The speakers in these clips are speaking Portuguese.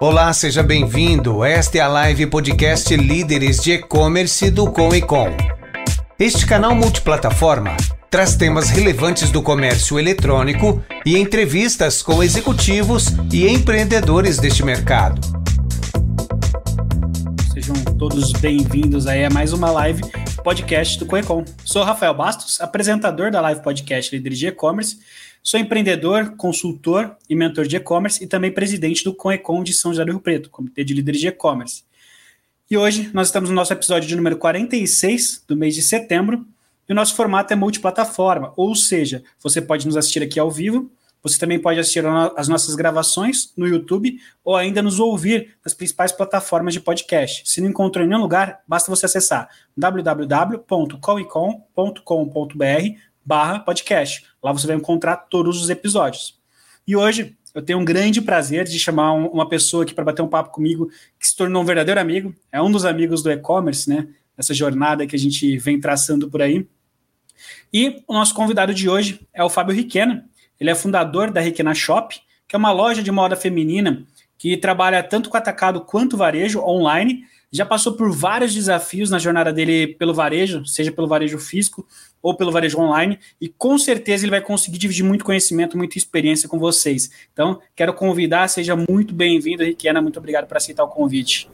Olá, seja bem-vindo. Esta é a live podcast Líderes de E-Commerce do Com e Com. Este canal multiplataforma traz temas relevantes do comércio eletrônico e entrevistas com executivos e empreendedores deste mercado. Sejam todos bem-vindos aí a mais uma live podcast do Coecom. Sou Rafael Bastos, apresentador da live podcast Líderes de E-Commerce Sou empreendedor, consultor e mentor de e-commerce e também presidente do Conecom de São José do Rio Preto, Comitê de Líderes de E-Commerce. E hoje nós estamos no nosso episódio de número 46 do mês de setembro e o nosso formato é multiplataforma, ou seja, você pode nos assistir aqui ao vivo, você também pode assistir as nossas gravações no YouTube ou ainda nos ouvir nas principais plataformas de podcast. Se não encontrou em nenhum lugar, basta você acessar www.coicom.com.br barra podcast. Lá você vai encontrar todos os episódios. E hoje eu tenho um grande prazer de chamar uma pessoa aqui para bater um papo comigo que se tornou um verdadeiro amigo, é um dos amigos do e-commerce, né? Essa jornada que a gente vem traçando por aí. E o nosso convidado de hoje é o Fábio Riquena. Ele é fundador da Riquena Shop, que é uma loja de moda feminina que trabalha tanto com atacado quanto varejo online já passou por vários desafios na jornada dele pelo varejo, seja pelo varejo físico ou pelo varejo online, e com certeza ele vai conseguir dividir muito conhecimento, muita experiência com vocês. Então, quero convidar, seja muito bem-vindo, Riquena, muito obrigado por aceitar o convite.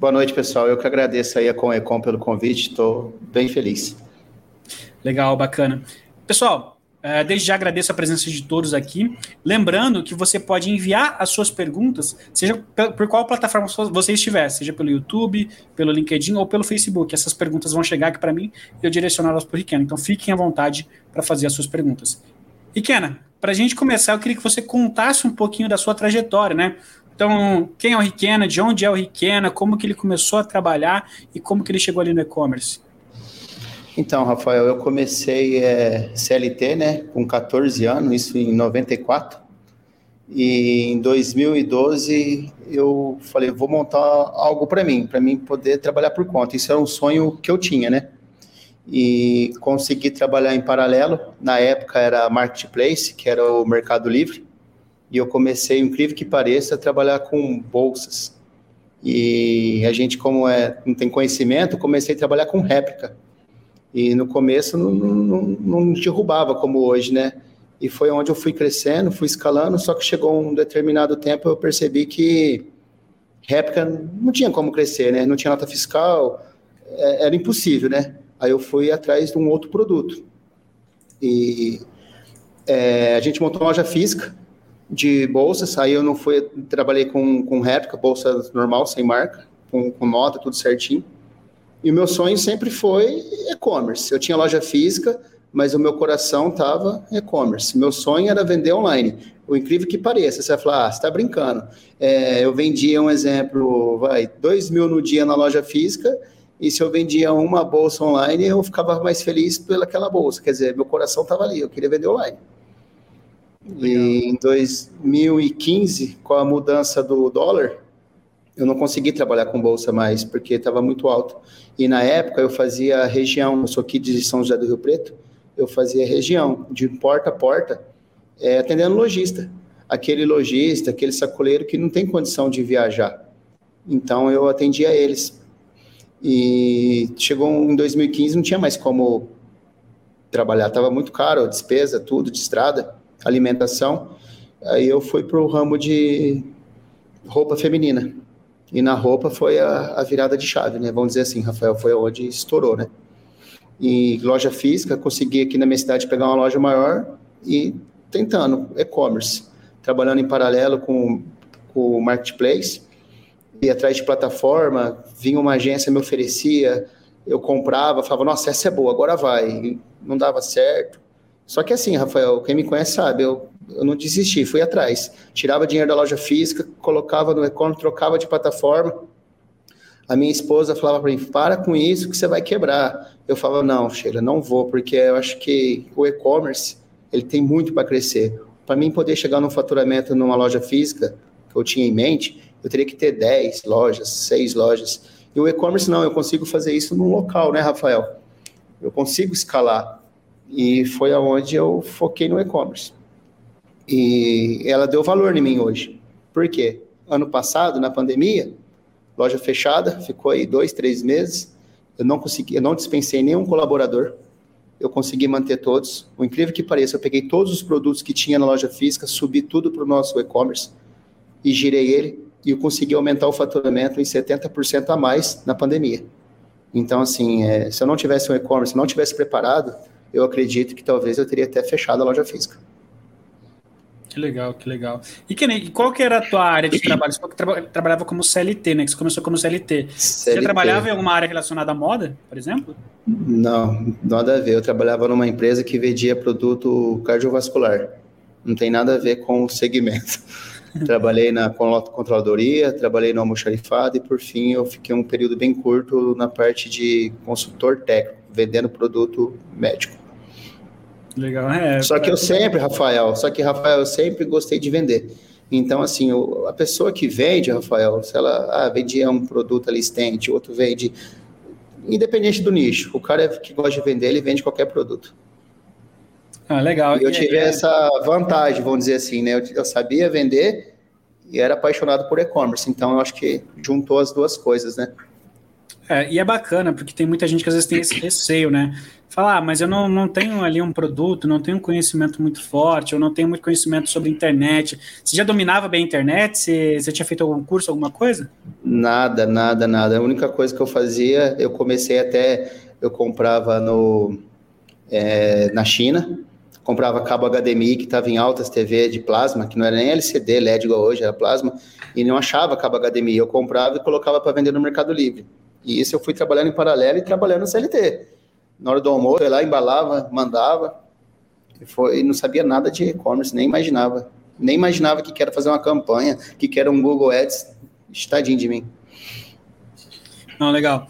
Boa noite, pessoal. Eu que agradeço aí a Comecom pelo convite, estou bem feliz. Legal, bacana. Pessoal, desde já agradeço a presença de todos aqui. Lembrando que você pode enviar as suas perguntas, seja por qual plataforma você estiver, seja pelo YouTube, pelo LinkedIn ou pelo Facebook. Essas perguntas vão chegar aqui para mim e eu direcioná-las para o Riquena. Então fiquem à vontade para fazer as suas perguntas. Riquena, para a gente começar, eu queria que você contasse um pouquinho da sua trajetória, né? Então, quem é o Riquena, de onde é o Riquena, como que ele começou a trabalhar e como que ele chegou ali no e-commerce? Então, Rafael, eu comecei é, CLT, né, com 14 anos, isso em 94. E em 2012 eu falei, vou montar algo para mim, para mim poder trabalhar por conta. Isso era um sonho que eu tinha, né? E consegui trabalhar em paralelo. Na época era Marketplace, que era o Mercado Livre. E eu comecei, incrível que pareça, a trabalhar com bolsas. E a gente, como é, não tem conhecimento, comecei a trabalhar com réplica. E no começo não, não, não derrubava como hoje, né? E foi onde eu fui crescendo, fui escalando, só que chegou um determinado tempo eu percebi que réplica não tinha como crescer, né? Não tinha nota fiscal, é, era impossível, né? Aí eu fui atrás de um outro produto. E é, a gente montou uma loja física de bolsas, aí eu não fui, trabalhei com, com réplica, bolsa normal, sem marca, com, com nota, tudo certinho. E o meu sonho sempre foi e-commerce. Eu tinha loja física, mas o meu coração estava e-commerce. Meu sonho era vender online. O incrível que pareça, você vai falar, ah, você está brincando. É, eu vendia um exemplo, vai, dois mil no dia na loja física, e se eu vendia uma bolsa online, eu ficava mais feliz pelaquela bolsa. Quer dizer, meu coração estava ali, eu queria vender online. Legal. E em 2015, com a mudança do dólar, eu não consegui trabalhar com bolsa mais, porque estava muito alto. E na época eu fazia região, eu sou aqui de São José do Rio Preto, eu fazia região, de porta a porta, é, atendendo lojista. Aquele lojista, aquele sacoleiro que não tem condição de viajar. Então eu atendia eles. E chegou em 2015, não tinha mais como trabalhar, estava muito caro, despesa, tudo, de estrada, alimentação. Aí eu fui para o ramo de roupa feminina. E na roupa foi a, a, virada de chave, né? Vamos dizer assim, Rafael, foi onde estourou, né? E loja física, consegui aqui na minha cidade pegar uma loja maior e tentando e-commerce, trabalhando em paralelo com, com o marketplace, e atrás de plataforma, vinha uma agência me oferecia, eu comprava, falava, nossa, essa é boa, agora vai. E não dava certo. Só que assim, Rafael, quem me conhece sabe, eu eu não desisti, fui atrás. Tirava dinheiro da loja física, colocava no e-commerce, trocava de plataforma. A minha esposa falava para mim: para com isso que você vai quebrar. Eu falava: não, Sheila, não vou, porque eu acho que o e-commerce ele tem muito para crescer. Para mim poder chegar num faturamento numa loja física, que eu tinha em mente, eu teria que ter 10 lojas, 6 lojas. E o e-commerce não, eu consigo fazer isso num local, né, Rafael? Eu consigo escalar. E foi aonde eu foquei no e-commerce. E ela deu valor em mim hoje. Por quê? ano passado, na pandemia, loja fechada, ficou aí dois, três meses. Eu não consegui, eu não dispensei nenhum colaborador. Eu consegui manter todos. O incrível que pareça, eu peguei todos os produtos que tinha na loja física, subi tudo para o nosso e-commerce e girei ele e consegui aumentar o faturamento em 70% a mais na pandemia. Então, assim, é, se eu não tivesse um e-commerce, não tivesse preparado, eu acredito que talvez eu teria até fechado a loja física. Que legal, que legal. E que, qual que era a tua área de trabalho? Você tra trabalhava como CLT, né? Que você começou como CLT. CLT. Você trabalhava em alguma área relacionada à moda, por exemplo? Não, nada a ver. Eu trabalhava numa empresa que vendia produto cardiovascular. Não tem nada a ver com o segmento. trabalhei na controladoria, trabalhei no almoxarifado e, por fim, eu fiquei um período bem curto na parte de consultor técnico, vendendo produto médico. Legal, é. Só que eu sempre, Rafael, só que, Rafael, eu sempre gostei de vender. Então, assim, a pessoa que vende, Rafael, se ela ah, vendia um produto ali estente, outro vende, independente do nicho, o cara que gosta de vender, ele vende qualquer produto. Ah, legal. E eu tive é, essa vantagem, vamos dizer assim, né? Eu, eu sabia vender e era apaixonado por e-commerce, então eu acho que juntou as duas coisas, né? É, e é bacana, porque tem muita gente que às vezes tem esse receio, né? Falar, ah, mas eu não, não tenho ali um produto, não tenho um conhecimento muito forte, eu não tenho muito conhecimento sobre internet. Você já dominava bem a internet? Você, você tinha feito algum curso, alguma coisa? Nada, nada, nada. A única coisa que eu fazia, eu comecei até, eu comprava no, é, na China, comprava cabo HDMI que estava em altas TV de plasma, que não era nem LCD, LED igual hoje, era plasma, e não achava cabo HDMI. Eu comprava e colocava para vender no Mercado Livre. E isso eu fui trabalhando em paralelo e trabalhando no CLT. Na hora do almoço, eu ia lá, embalava, mandava. E foi, não sabia nada de e-commerce, nem imaginava. Nem imaginava que era fazer uma campanha, que era um Google Ads. Estadinho de mim. Não, legal.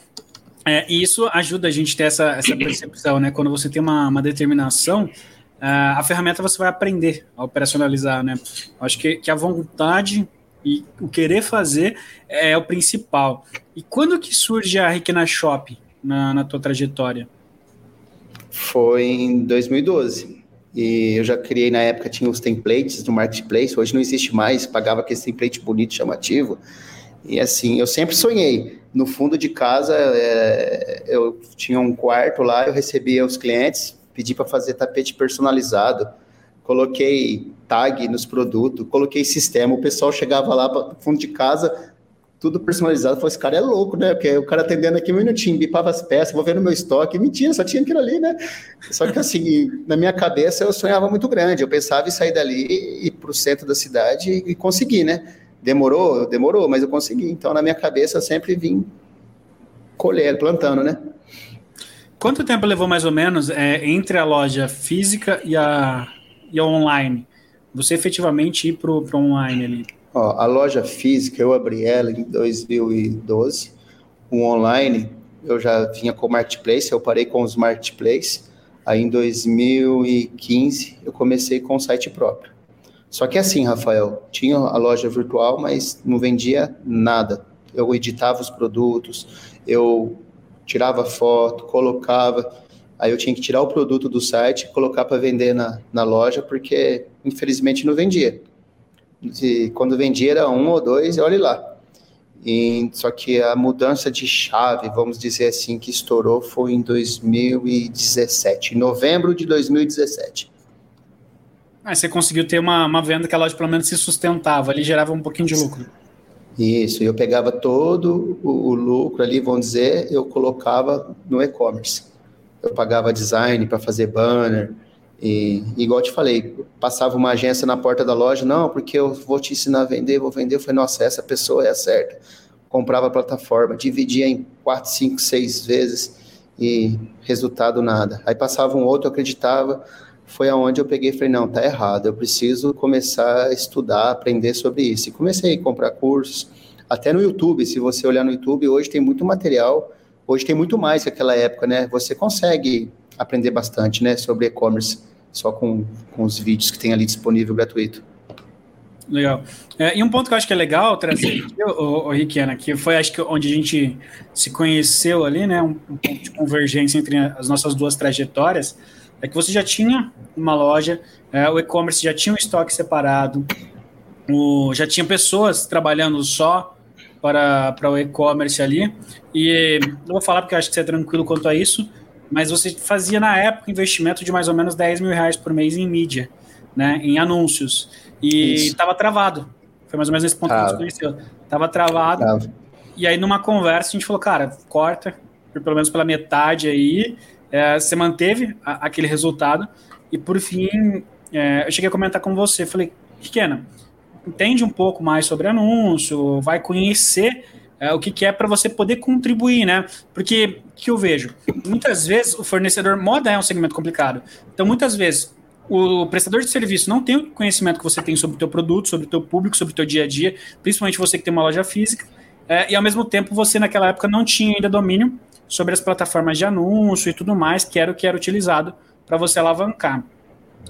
É, e isso ajuda a gente a ter essa, essa percepção, né? Quando você tem uma, uma determinação, uh, a ferramenta você vai aprender a operacionalizar, né? Acho que, que a vontade e o querer fazer é o principal. E quando que surge a Requena Shop na, na tua trajetória? Foi em 2012. E eu já criei na época, tinha os templates do Marketplace, hoje não existe mais, pagava aquele template bonito, chamativo. E assim, eu sempre sonhei. No fundo de casa, é, eu tinha um quarto lá, eu recebia os clientes, pedi para fazer tapete personalizado coloquei tag nos produtos, coloquei sistema, o pessoal chegava lá para fundo de casa, tudo personalizado, falou, esse cara é louco, né? Porque o cara atendendo aqui um minutinho, bipava as peças, vou ver no meu estoque, mentira, só tinha aquilo ali, né? Só que assim, na minha cabeça eu sonhava muito grande, eu pensava em sair dali e ir para o centro da cidade e, e conseguir, né? Demorou, demorou, mas eu consegui. Então, na minha cabeça, eu sempre vim colher, plantando, né? Quanto tempo levou mais ou menos é, entre a loja física e a e online? Você efetivamente ir para o online ali? Ó, a loja física, eu abri ela em 2012. O online, eu já vinha com o Marketplace, eu parei com os Marketplace. Aí em 2015, eu comecei com o site próprio. Só que assim, Rafael, tinha a loja virtual, mas não vendia nada. Eu editava os produtos, eu tirava foto, colocava. Aí eu tinha que tirar o produto do site e colocar para vender na, na loja, porque infelizmente não vendia. E quando vendia era um ou dois, olhe lá. E, só que a mudança de chave, vamos dizer assim, que estourou foi em 2017, em novembro de 2017. Ah, você conseguiu ter uma, uma venda que a loja pelo menos se sustentava, ali gerava um pouquinho de lucro. Isso, eu pegava todo o, o lucro ali, vamos dizer, eu colocava no e-commerce eu pagava design para fazer banner. E, igual te falei, passava uma agência na porta da loja, não, porque eu vou te ensinar a vender, vou vender. Eu falei, nossa, essa pessoa é a certa. Comprava a plataforma, dividia em quatro, cinco, seis vezes e resultado nada. Aí passava um outro, eu acreditava, foi aonde eu peguei e falei, não, tá errado, eu preciso começar a estudar, aprender sobre isso. E comecei a comprar cursos, até no YouTube, se você olhar no YouTube, hoje tem muito material Hoje tem muito mais que aquela época, né? Você consegue aprender bastante, né, sobre e-commerce, só com, com os vídeos que tem ali disponível gratuito. Legal. É, e um ponto que eu acho que é legal trazer aqui, o, o Riquiana, que foi acho que onde a gente se conheceu ali, né? Um, um ponto de convergência entre as nossas duas trajetórias, é que você já tinha uma loja, é, o e-commerce já tinha um estoque separado, o, já tinha pessoas trabalhando só para, para o e-commerce ali. E não vou falar porque eu acho que você é tranquilo quanto a isso, mas você fazia na época investimento de mais ou menos 10 mil reais por mês em mídia, né, em anúncios. E estava travado. Foi mais ou menos nesse ponto ah. que a gente conheceu. Estava travado. Ah. E aí, numa conversa, a gente falou, cara, corta, pelo menos pela metade aí. É, você manteve a, aquele resultado. E por fim, é, eu cheguei a comentar com você. Falei, pequena, entende um pouco mais sobre anúncio, vai conhecer é, o que, que é para você poder contribuir, né? Porque o que eu vejo? Muitas vezes o fornecedor moda é um segmento complicado. Então, muitas vezes o prestador de serviço não tem o conhecimento que você tem sobre o teu produto, sobre o teu público, sobre o teu dia a dia, principalmente você que tem uma loja física, é, e ao mesmo tempo você naquela época não tinha ainda domínio sobre as plataformas de anúncio e tudo mais, que era o que era utilizado para você alavancar.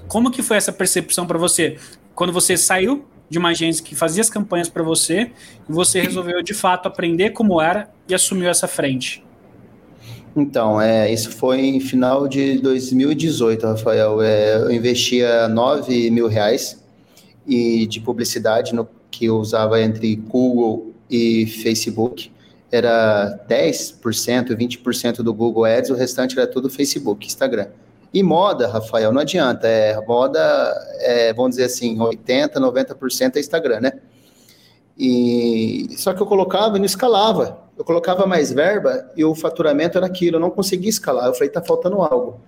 Como que foi essa percepção para você quando você saiu de uma agência que fazia as campanhas para você e você resolveu de fato aprender como era e assumiu essa frente? Então, é, isso foi em final de 2018, Rafael. É, eu investia 9 mil reais e de publicidade no que eu usava entre Google e Facebook. Era 10%, 20% do Google Ads, o restante era tudo Facebook, Instagram. E moda, Rafael, não adianta. É, moda, é, vamos dizer assim, 80%, 90% é Instagram, né? E, só que eu colocava e não escalava. Eu colocava mais verba e o faturamento era aquilo. Eu não conseguia escalar. Eu falei, tá faltando algo.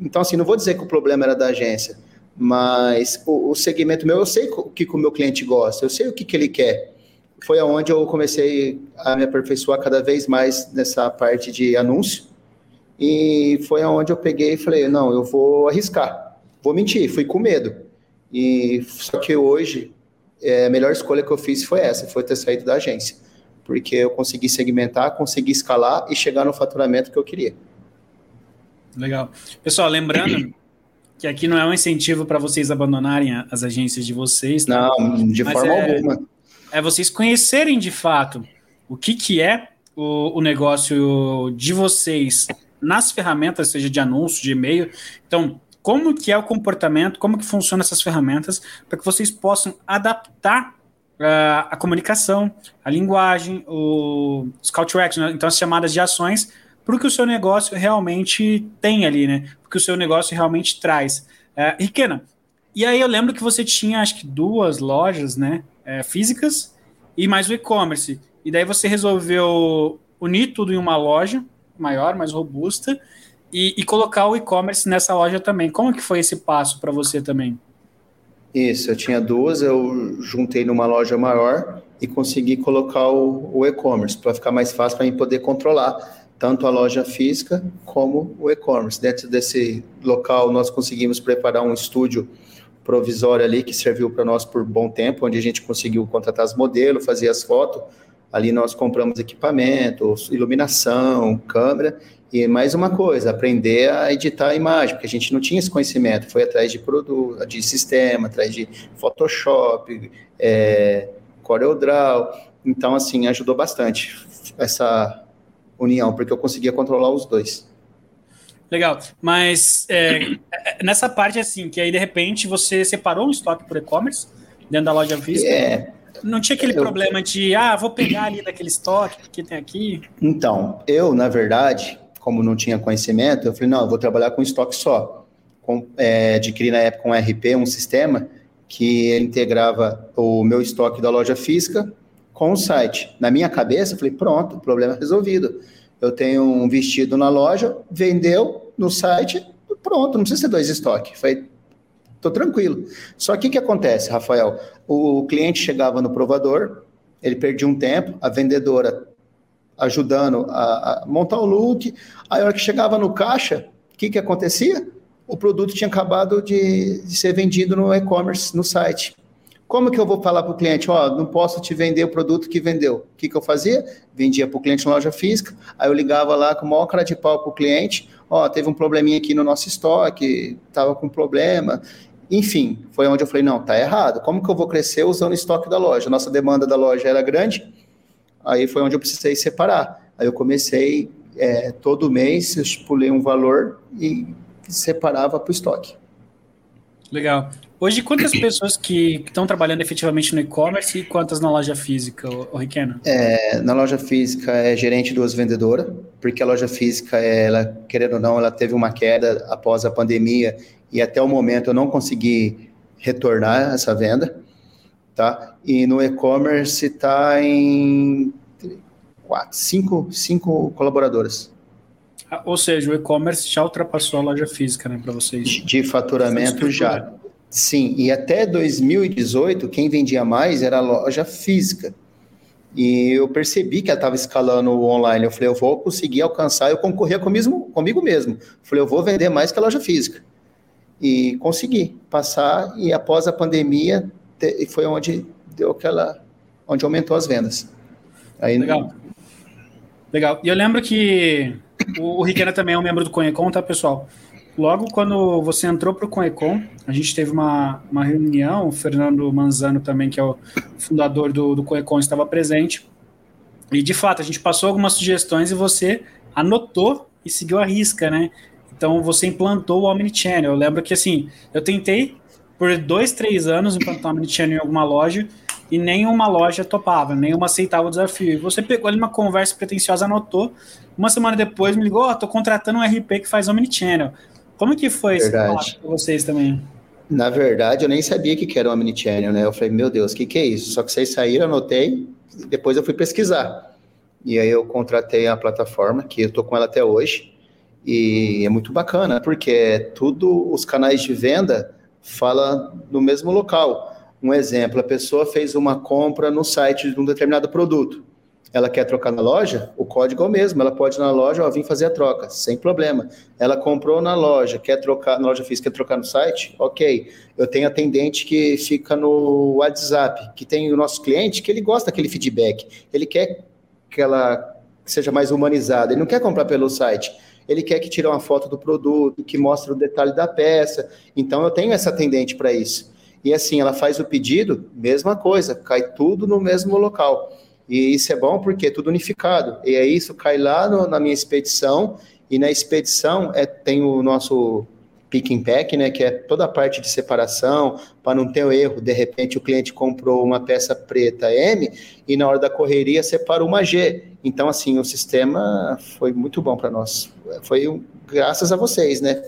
Então, assim, não vou dizer que o problema era da agência, mas o, o segmento meu, eu sei o que, que o meu cliente gosta, eu sei o que, que ele quer. Foi aonde eu comecei a me aperfeiçoar cada vez mais nessa parte de anúncio e foi aonde eu peguei e falei, não, eu vou arriscar, vou mentir, fui com medo. E só que hoje é, a melhor escolha que eu fiz foi essa, foi ter saído da agência, porque eu consegui segmentar, consegui escalar e chegar no faturamento que eu queria. Legal. Pessoal, lembrando que aqui não é um incentivo para vocês abandonarem as agências de vocês. Tá? Não, de forma é, alguma. É vocês conhecerem de fato o que, que é o, o negócio de vocês nas ferramentas, seja de anúncio, de e-mail. Então, como que é o comportamento, como que funcionam essas ferramentas, para que vocês possam adaptar uh, a comunicação, a linguagem, o, os call to action, né? então as chamadas de ações, para o que o seu negócio realmente tem ali, né? Para que o seu negócio realmente traz. Uh, Riquena, e aí eu lembro que você tinha, acho que duas lojas, né, uh, físicas e mais o e-commerce. E daí você resolveu unir tudo em uma loja, maior, mais robusta, e, e colocar o e-commerce nessa loja também. Como que foi esse passo para você também? Isso, eu tinha duas, eu juntei numa loja maior e consegui colocar o, o e-commerce para ficar mais fácil para mim poder controlar tanto a loja física como o e-commerce. Dentro desse local, nós conseguimos preparar um estúdio provisório ali que serviu para nós por bom tempo, onde a gente conseguiu contratar os modelos, fazer as fotos, Ali nós compramos equipamentos, iluminação, câmera e mais uma coisa, aprender a editar a imagem, porque a gente não tinha esse conhecimento, foi atrás de produto, de sistema, atrás de Photoshop, é, CorelDRAW, então assim, ajudou bastante essa união, porque eu conseguia controlar os dois. Legal, mas é, nessa parte assim, que aí de repente você separou um estoque por e-commerce dentro da loja física? É, não tinha aquele eu... problema de, ah, vou pegar ali daquele estoque que tem aqui? Então, eu, na verdade, como não tinha conhecimento, eu falei, não, eu vou trabalhar com estoque só. Com, é, adquiri na época um RP, um sistema, que integrava o meu estoque da loja física com o site. Na minha cabeça, eu falei, pronto, problema resolvido. Eu tenho um vestido na loja, vendeu no site, pronto, não precisa ter dois estoques. Estou tranquilo. Só que o que acontece, Rafael? O cliente chegava no provador, ele perdia um tempo, a vendedora ajudando a, a montar o look. Aí, a hora que chegava no caixa, o que, que acontecia? O produto tinha acabado de, ser vendido no e-commerce, no site. Como que eu vou falar para o cliente, ó, oh, não posso te vender o produto que vendeu? O que, que eu fazia? Vendia para o cliente na loja física, aí eu ligava lá com maior cara de pau para o cliente, ó, oh, teve um probleminha aqui no nosso estoque, estava com problema, enfim, foi onde eu falei, não, tá errado. Como que eu vou crescer usando o estoque da loja? Nossa demanda da loja era grande, aí foi onde eu precisei separar. Aí eu comecei, é, todo mês, eu pulei um valor e separava para o estoque. Legal. Hoje, quantas pessoas que estão trabalhando efetivamente no e-commerce e quantas na loja física, o Riquena? É, na loja física é gerente duas vendedoras, porque a loja física, ela, querendo ou não, ela teve uma queda após a pandemia e até o momento eu não consegui retornar essa venda, tá? E no e-commerce está em quatro, cinco, cinco colaboradoras. Ah, ou seja, o e-commerce já ultrapassou a loja física, né, para vocês? De, faturamento já. Sim, e até 2018, quem vendia mais era a loja física. E eu percebi que ela estava escalando o online. Eu falei, eu vou conseguir alcançar, eu concorria comigo, comigo mesmo. Eu falei, eu vou vender mais que a loja física. E consegui passar, e após a pandemia, foi onde deu aquela. onde aumentou as vendas. Aí, Legal. Legal. E eu lembro que o, Riquena também é um membro do Conhecon, tá, pessoal? Logo quando você entrou para o Conhecon, a gente teve uma, uma reunião, o Fernando Manzano também, que é o fundador do, do estava presente. E, de fato, a gente passou algumas sugestões e você anotou e seguiu a risca, né? Então, você implantou o Omnichannel. Eu lembro que, assim, eu tentei por dois, três anos implantar o Omnichannel em alguma loja e nenhuma loja topava, nenhuma aceitava o desafio. E você pegou ali uma conversa pretensiosa, anotou. Uma semana depois me ligou, oh, tô contratando um RP que faz Omnichannel. Como que foi isso para vocês também? Na verdade, eu nem sabia que era um Omnichannel, né? Eu falei, meu Deus, o que, que é isso? Só que vocês saíram, anotei, depois eu fui pesquisar. E aí eu contratei a plataforma, que eu tô com ela até hoje, e é muito bacana, porque tudo, os canais de venda fala no mesmo local. Um exemplo, a pessoa fez uma compra no site de um determinado produto. Ela quer trocar na loja, o código é o mesmo. Ela pode ir na loja, vir fazer a troca, sem problema. Ela comprou na loja, quer trocar, na loja física, quer trocar no site? Ok. Eu tenho atendente que fica no WhatsApp, que tem o nosso cliente que ele gosta daquele feedback. Ele quer que ela seja mais humanizada. Ele não quer comprar pelo site. Ele quer que tire uma foto do produto, que mostre o detalhe da peça. Então, eu tenho essa atendente para isso. E assim, ela faz o pedido, mesma coisa, cai tudo no mesmo local. E isso é bom porque é tudo unificado. E aí isso cai lá no, na minha expedição, e na expedição é, tem o nosso pick and pack, né, que é toda a parte de separação, para não ter o erro. De repente o cliente comprou uma peça preta M e na hora da correria separou uma G. Então, assim, o sistema foi muito bom para nós. Foi graças a vocês, né?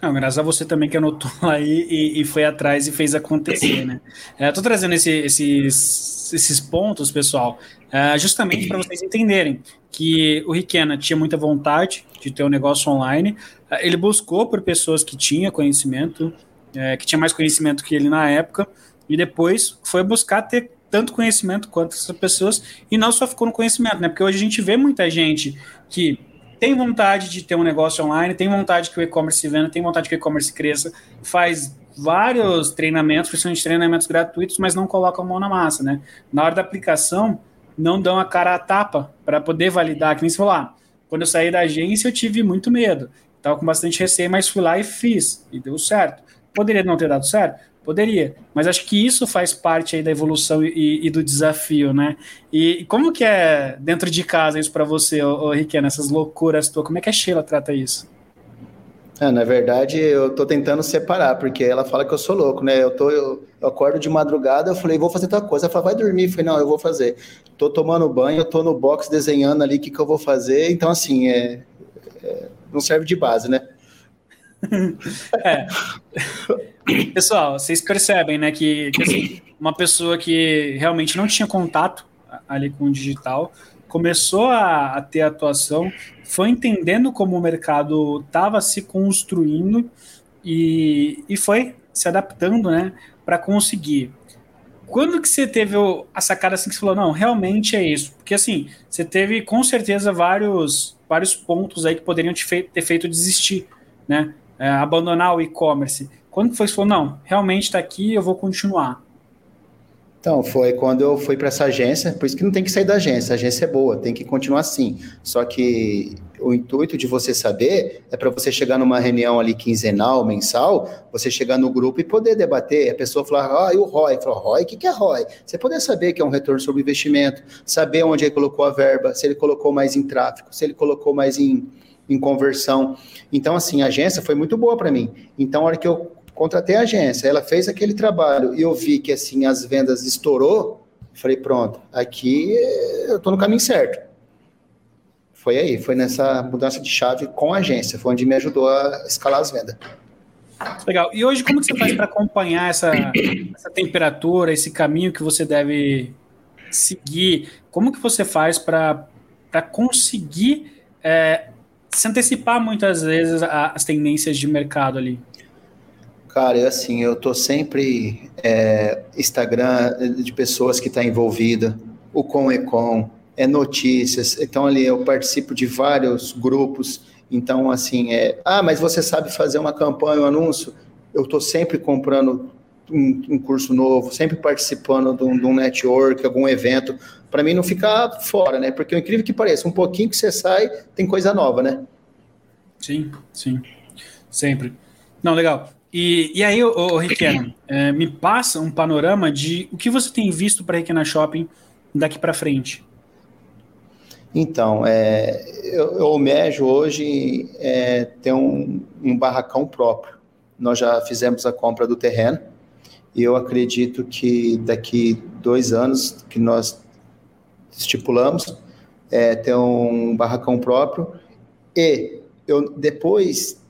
Não, graças a você também que anotou aí e, e foi atrás e fez acontecer, né? É, tô trazendo esse, esses, esses pontos, pessoal, é, justamente para vocês entenderem que o Riquena tinha muita vontade de ter um negócio online. Ele buscou por pessoas que tinham conhecimento, é, que tinha mais conhecimento que ele na época, e depois foi buscar ter tanto conhecimento quanto essas pessoas, e não só ficou no conhecimento, né? Porque hoje a gente vê muita gente que tem vontade de ter um negócio online, tem vontade que o e-commerce se venda, tem vontade que o e-commerce cresça, faz vários treinamentos, principalmente treinamentos gratuitos, mas não coloca a mão na massa, né? Na hora da aplicação, não dão a cara a tapa para poder validar, que nem se falar. Ah, quando eu saí da agência, eu tive muito medo. Estava com bastante receio, mas fui lá e fiz, e deu certo. Poderia não ter dado certo? Poderia, mas acho que isso faz parte aí da evolução e, e do desafio, né? E, como que é dentro de casa isso para você, ô, ô Riquena, essas loucuras tuas? Como é que a Sheila trata isso? É, na verdade, eu tô tentando separar, porque ela fala que eu sou louco, né? Eu, tô, eu, eu acordo de madrugada, eu falei, vou fazer tal coisa. Ela fala, vai dormir. Eu falei, não, eu vou fazer. Tô tomando banho, eu tô no box desenhando ali o que, que eu vou fazer. Então, assim, é, é não serve de base, né? é. Pessoal, vocês percebem, né, que, que assim, uma pessoa que realmente não tinha contato ali com o digital começou a, a ter atuação, foi entendendo como o mercado estava se construindo e, e foi se adaptando, né, para conseguir. Quando que você teve a sacada assim que você falou, não, realmente é isso? Porque assim, você teve com certeza vários, vários pontos aí que poderiam te ter feito desistir, né? é, abandonar o e-commerce? Quando foi que falou, não, realmente está aqui, eu vou continuar? Então, foi quando eu fui para essa agência, por isso que não tem que sair da agência, a agência é boa, tem que continuar assim. Só que o intuito de você saber é para você chegar numa reunião ali quinzenal, mensal, você chegar no grupo e poder debater. A pessoa falar, ah, e o ROI? Falou, ROI, o que, que é ROI? Você poder saber que é um retorno sobre investimento, saber onde ele colocou a verba, se ele colocou mais em tráfego, se ele colocou mais em em conversão. Então, assim, a agência foi muito boa para mim. Então, a hora que eu contratei a agência, ela fez aquele trabalho e eu vi que, assim, as vendas estourou, falei, pronto, aqui eu estou no caminho certo. Foi aí, foi nessa mudança de chave com a agência, foi onde me ajudou a escalar as vendas. Legal. E hoje, como que você faz para acompanhar essa, essa temperatura, esse caminho que você deve seguir? Como que você faz para conseguir é, se antecipar muitas vezes às tendências de mercado ali? Cara, eu, assim, eu tô sempre é, Instagram de pessoas que estão tá envolvidas, o Com Econ, é notícias. Então ali eu participo de vários grupos então, assim, é, ah, mas você sabe fazer uma campanha, um anúncio? Eu estou sempre comprando um, um, curso novo, sempre participando de um, de um network, algum evento, para mim não ficar fora, né? Porque o incrível que pareça, um pouquinho que você sai, tem coisa nova, né? Sim, sim, sempre. Não, legal. E, e aí, ô, ô Riquelme, é, me passa um panorama de o que você tem visto para Requena Shopping daqui para frente. Então, é, eu, almejo hoje é, ter um, um barracão próprio. Nós já fizemos a compra do terreno e eu acredito que daqui dois anos que nós estipulamos é, ter um barracão próprio e eu depois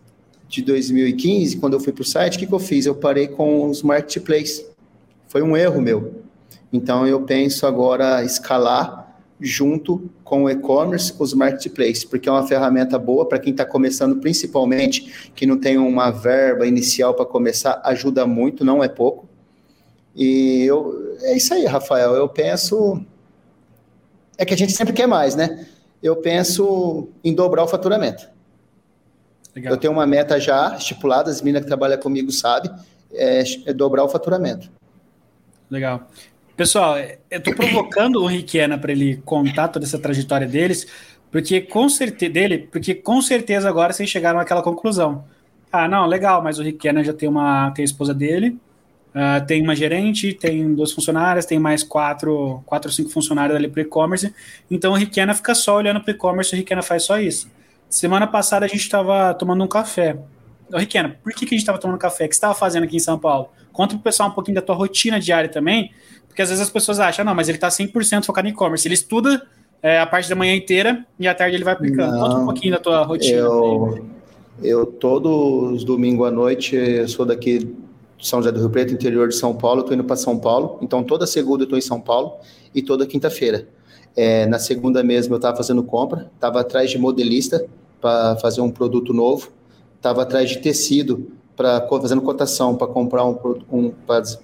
de 2015, quando eu fui para o site, o que, que eu fiz? Eu parei com os marketplaces. Foi um erro meu. Então eu penso agora escalar junto com o e-commerce, os marketplaces, porque é uma ferramenta boa para quem está começando, principalmente, que não tem uma verba inicial para começar, ajuda muito, não é pouco. E eu, é isso aí, Rafael. Eu penso. É que a gente sempre quer mais, né? Eu penso em dobrar o faturamento. Legal. Eu tenho uma meta já estipulada, as meninas que trabalham comigo sabem, é, é dobrar o faturamento. Legal. Pessoal, eu tô provocando o Riquena para ele contar toda essa trajetória deles, porque com certeza dele, porque com certeza agora vocês chegaram àquela conclusão. Ah, não, legal, mas o Riquena já tem uma tem a esposa dele, uh, tem uma gerente, tem duas funcionárias, tem mais quatro, quatro ou cinco funcionários ali para e-commerce. Então o Riquena fica só olhando para e-commerce, o Riquena faz só isso. Semana passada a gente estava tomando um café. Ô, Riquena, por que, que a gente estava tomando café? O que você estava fazendo aqui em São Paulo? Conta pro pessoal um pouquinho da tua rotina diária também, porque às vezes as pessoas acham, não, mas ele está 100% focado em e-commerce. Ele estuda é, a parte da manhã inteira e à tarde ele vai aplicando. Não, Conta um pouquinho da tua rotina. Eu, eu todos os domingos à noite, eu sou daqui de São José do Rio Preto, interior de São Paulo, estou indo para São Paulo. Então toda segunda eu estou em São Paulo e toda quinta-feira. É, na segunda mesmo eu estava fazendo compra, estava atrás de modelista para fazer um produto novo, estava atrás de tecido para fazendo cotação para comprar um, um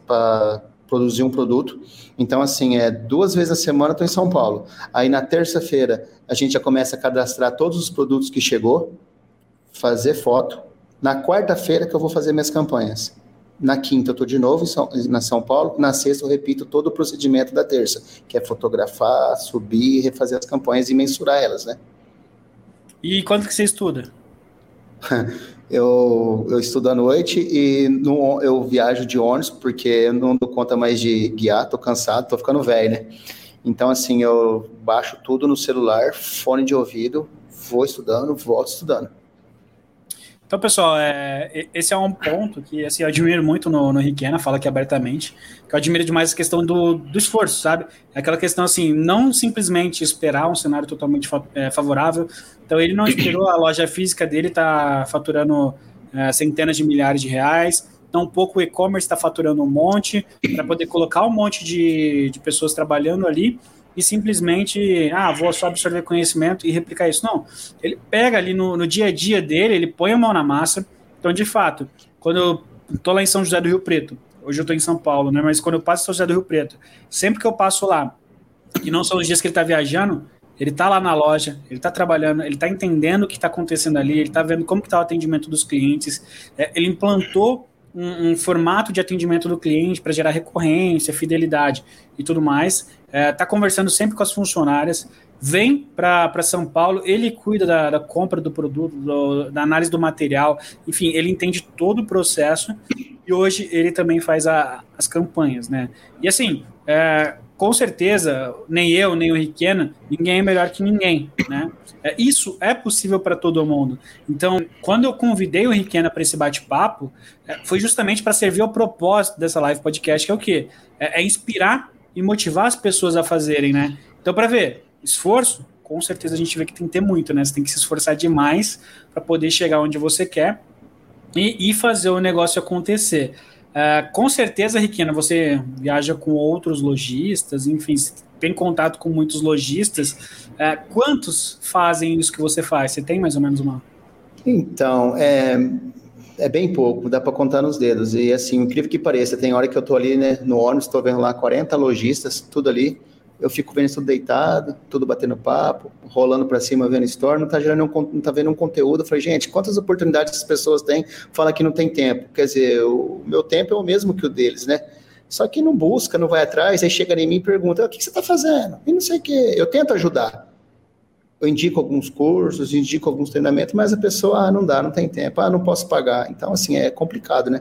para produzir um produto. Então, assim, é duas vezes a semana estou em São Paulo. Aí na terça-feira a gente já começa a cadastrar todos os produtos que chegou, fazer foto. Na quarta-feira que eu vou fazer minhas campanhas. Na quinta eu estou de novo em São, na São Paulo. Na sexta eu repito todo o procedimento da terça, que é fotografar, subir, refazer as campanhas e mensurar elas, né? E quanto que você estuda? eu, eu estudo à noite e no, eu viajo de ônibus, porque eu não dou conta mais de guiar, tô cansado, tô ficando velho, né? Então, assim, eu baixo tudo no celular, fone de ouvido, vou estudando, volto estudando. Então, pessoal, é, esse é um ponto que assim, eu admiro muito no, no Riquena, fala aqui abertamente, que eu admiro demais a questão do, do esforço, sabe? É aquela questão assim, não simplesmente esperar um cenário totalmente é, favorável. Então, ele não esperou a loja física dele tá faturando é, centenas de milhares de reais, tampouco o e-commerce está faturando um monte, para poder colocar um monte de, de pessoas trabalhando ali e simplesmente, ah, vou só absorver conhecimento e replicar isso. Não, ele pega ali no, no dia a dia dele, ele põe a mão na massa. Então, de fato, quando eu tô lá em São José do Rio Preto, hoje eu tô em São Paulo, né? Mas quando eu passo em São José do Rio Preto, sempre que eu passo lá, e não são os dias que ele tá viajando, ele tá lá na loja, ele tá trabalhando, ele tá entendendo o que está acontecendo ali, ele tá vendo como que tá o atendimento dos clientes, é, ele implantou um, um, formato de atendimento do cliente para gerar recorrência, fidelidade e tudo mais. Está é, tá conversando sempre com as funcionárias. Vem para São Paulo, ele cuida da, da compra do produto, do, da análise do material, enfim, ele entende todo o processo e hoje ele também faz a, as campanhas, né? E assim, é, com certeza, nem eu, nem o Riquena, ninguém é melhor que ninguém, né? É, isso é possível para todo mundo. Então, quando eu convidei o Riquena para esse bate-papo, é, foi justamente para servir ao propósito dessa live podcast, que é o quê? É, é inspirar e motivar as pessoas a fazerem, né? Então, para ver, esforço, com certeza a gente vê que tem que ter muito, né? Você tem que se esforçar demais para poder chegar onde você quer e, e fazer o negócio acontecer. Uh, com certeza, Riquena, você viaja com outros lojistas, enfim, tem contato com muitos lojistas. Uh, quantos fazem isso que você faz? Você tem mais ou menos uma? Então, é, é bem pouco, dá para contar nos dedos. E assim, incrível que pareça, tem hora que eu estou ali né, no ônibus, estou vendo lá 40 lojistas, tudo ali eu fico vendo tudo deitado, tudo batendo papo, rolando para cima, vendo story, não tá gerando um, não tá vendo um conteúdo. Eu falei, gente, quantas oportunidades as pessoas têm? Fala que não tem tempo. Quer dizer, o meu tempo é o mesmo que o deles, né? Só que não busca, não vai atrás, aí chega em mim e pergunta, o que, que você está fazendo? E não sei o quê. Eu tento ajudar. Eu indico alguns cursos, indico alguns treinamentos, mas a pessoa, ah, não dá, não tem tempo, ah, não posso pagar. Então, assim, é complicado, né?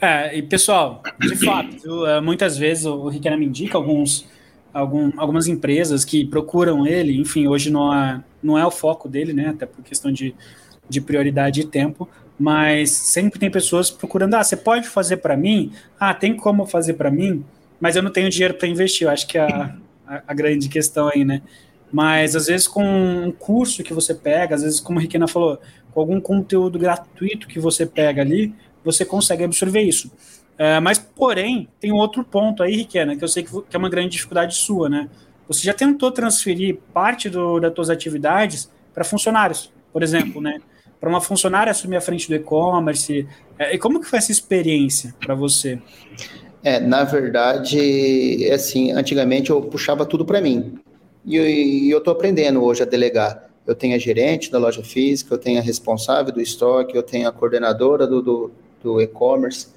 É, e pessoal, de fato, é, muitas vezes o Riquelme me indica alguns, algum, algumas empresas que procuram ele, enfim, hoje não é, não é o foco dele, né, até por questão de, de prioridade e tempo, mas sempre tem pessoas procurando, ah, você pode fazer para mim? Ah, tem como fazer para mim? Mas eu não tenho dinheiro para investir, eu acho que é a, a, a, grande questão aí, né? Mas às vezes com um curso que você pega, às vezes como a Riquena falou, com algum conteúdo gratuito que você pega ali, você consegue absorver isso. É, mas, porém, tem outro ponto aí, Riquena, que eu sei que, que, é uma grande dificuldade sua, né? Você já tentou transferir parte do, das suas atividades para funcionários, por exemplo, né? Para uma funcionária assumir a frente do e-commerce. É, e como que foi essa experiência para você? É, na verdade, assim, antigamente eu puxava tudo para mim. E, e eu estou aprendendo hoje a delegar. Eu tenho a gerente da loja física, eu tenho a responsável do estoque, eu tenho a coordenadora do, do do e-commerce.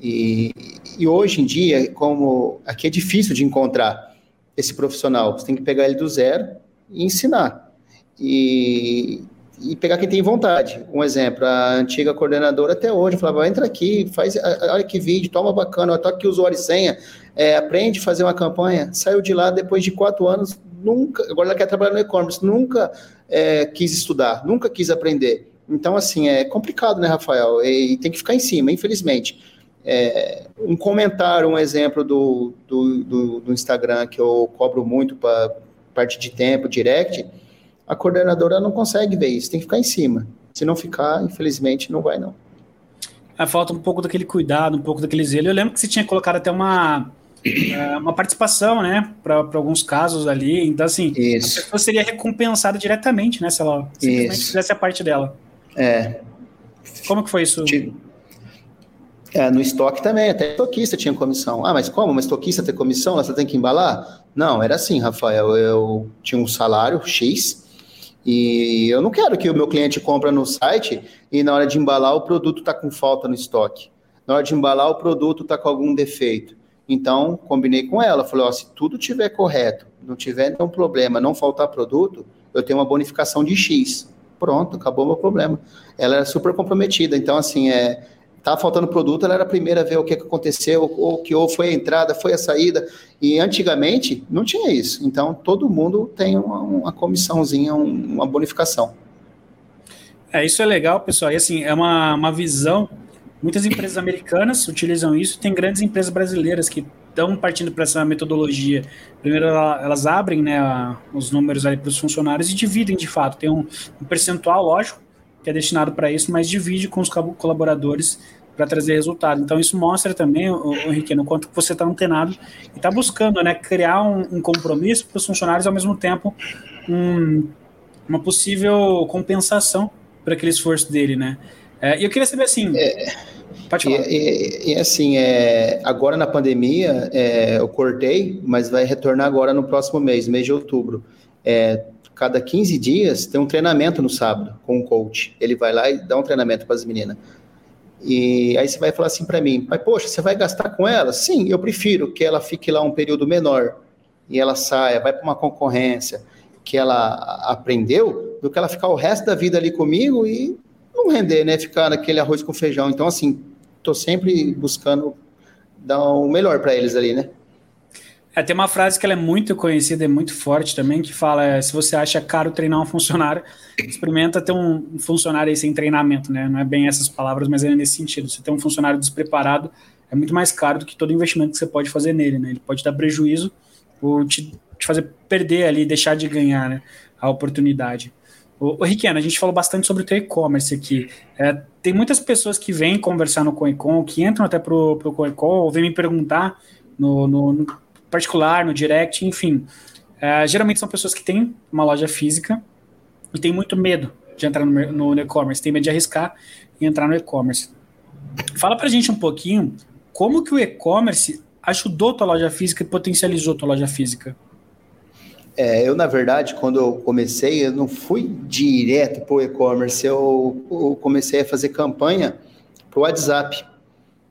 E, e, hoje em dia, como aqui é difícil de encontrar esse profissional, você tem que pegar ele do zero e ensinar. E, e pegar quem tem vontade. Um exemplo, a antiga coordenadora até hoje falava, entra aqui, faz, olha que vídeo, toma bacana, toca aqui usuário e senha, é, aprende a fazer uma campanha. Saiu de lá depois de quatro anos, nunca, agora ela quer trabalhar no e-commerce, nunca é, quis estudar, nunca quis aprender. Então, assim, é complicado, né, Rafael? E tem que ficar em cima, infelizmente. É, um comentário, um exemplo do, do, do, do Instagram que eu cobro muito para parte de tempo, direct, a coordenadora não consegue ver isso, tem que ficar em cima. Se não ficar, infelizmente, não vai, não. É, falta um pouco daquele cuidado, um pouco daquele zelo. Eu lembro que você tinha colocado até uma, é, uma participação, né, para alguns casos ali. Então, assim, Isso. a pessoa seria recompensada diretamente, né, se ela simplesmente Isso. fizesse a parte dela. É. Como que foi isso? É, no estoque também, até estoquista tinha comissão. Ah, mas como? Uma estoquista tem comissão? Você tem que embalar? Não, era assim, Rafael. Eu tinha um salário X e eu não quero que o meu cliente compra no site e na hora de embalar o produto está com falta no estoque. Na hora de embalar o produto está com algum defeito. Então, combinei com ela. Falei, ó, se tudo tiver correto, não tiver nenhum problema, não faltar produto, eu tenho uma bonificação de X pronto, acabou meu problema. Ela era super comprometida, então assim, é, tava faltando produto, ela era a primeira a ver o que, que aconteceu, ou que ou foi a entrada, foi a saída, e antigamente não tinha isso, então todo mundo tem uma, uma comissãozinha, uma bonificação. É, isso é legal, pessoal, e assim, é uma, uma visão, muitas empresas americanas utilizam isso, tem grandes empresas brasileiras que estão partindo para essa metodologia. Primeiro, elas abrem né, os números ali para os funcionários e dividem de fato. Tem um, um percentual, lógico, que é destinado para isso, mas divide com os colaboradores para trazer resultado. Então, isso mostra também, Henrique, no quanto você está antenado e está buscando né, criar um, um compromisso para os funcionários, ao mesmo tempo, um, uma possível compensação para aquele esforço dele. Né? É, e eu queria saber assim. É Pode falar. E, e, assim, é, agora na pandemia, é, eu cortei, mas vai retornar agora no próximo mês, mês de outubro. É, cada 15 dias tem um treinamento no sábado com o coach. Ele vai lá e dá um treinamento para as meninas. E aí você vai falar assim para mim, mas poxa, você vai gastar com ela? Sim, eu prefiro que ela fique lá um período menor e ela saia, vai para uma concorrência que ela aprendeu, do que ela ficar o resto da vida ali comigo e não render, né? Ficar naquele arroz com feijão. Então, assim, estou sempre buscando dar o melhor para eles ali, né? É, tem uma frase que ela é muito conhecida e muito forte também, que fala: é, se você acha caro treinar um funcionário, experimenta ter um funcionário aí sem treinamento, né? Não é bem essas palavras, mas é nesse sentido. Você ter um funcionário despreparado é muito mais caro do que todo investimento que você pode fazer nele, né? Ele pode dar prejuízo ou te, te fazer perder ali, deixar de ganhar né, a oportunidade. O, o a gente falou bastante sobre o e-commerce aqui. É, tem muitas pessoas que vêm conversar no CoinCon, que entram até pro, pro CoinCon, ou vêm me perguntar no, no, no particular, no direct, enfim. É, geralmente são pessoas que têm uma loja física e têm muito medo de entrar no e-commerce, tem medo de arriscar e entrar no e-commerce. Fala pra gente um pouquinho como que o e-commerce ajudou tua loja física e potencializou tua loja física. É, eu, na verdade, quando eu comecei, eu não fui direto para o e-commerce, eu, eu, comecei a fazer campanha para o WhatsApp.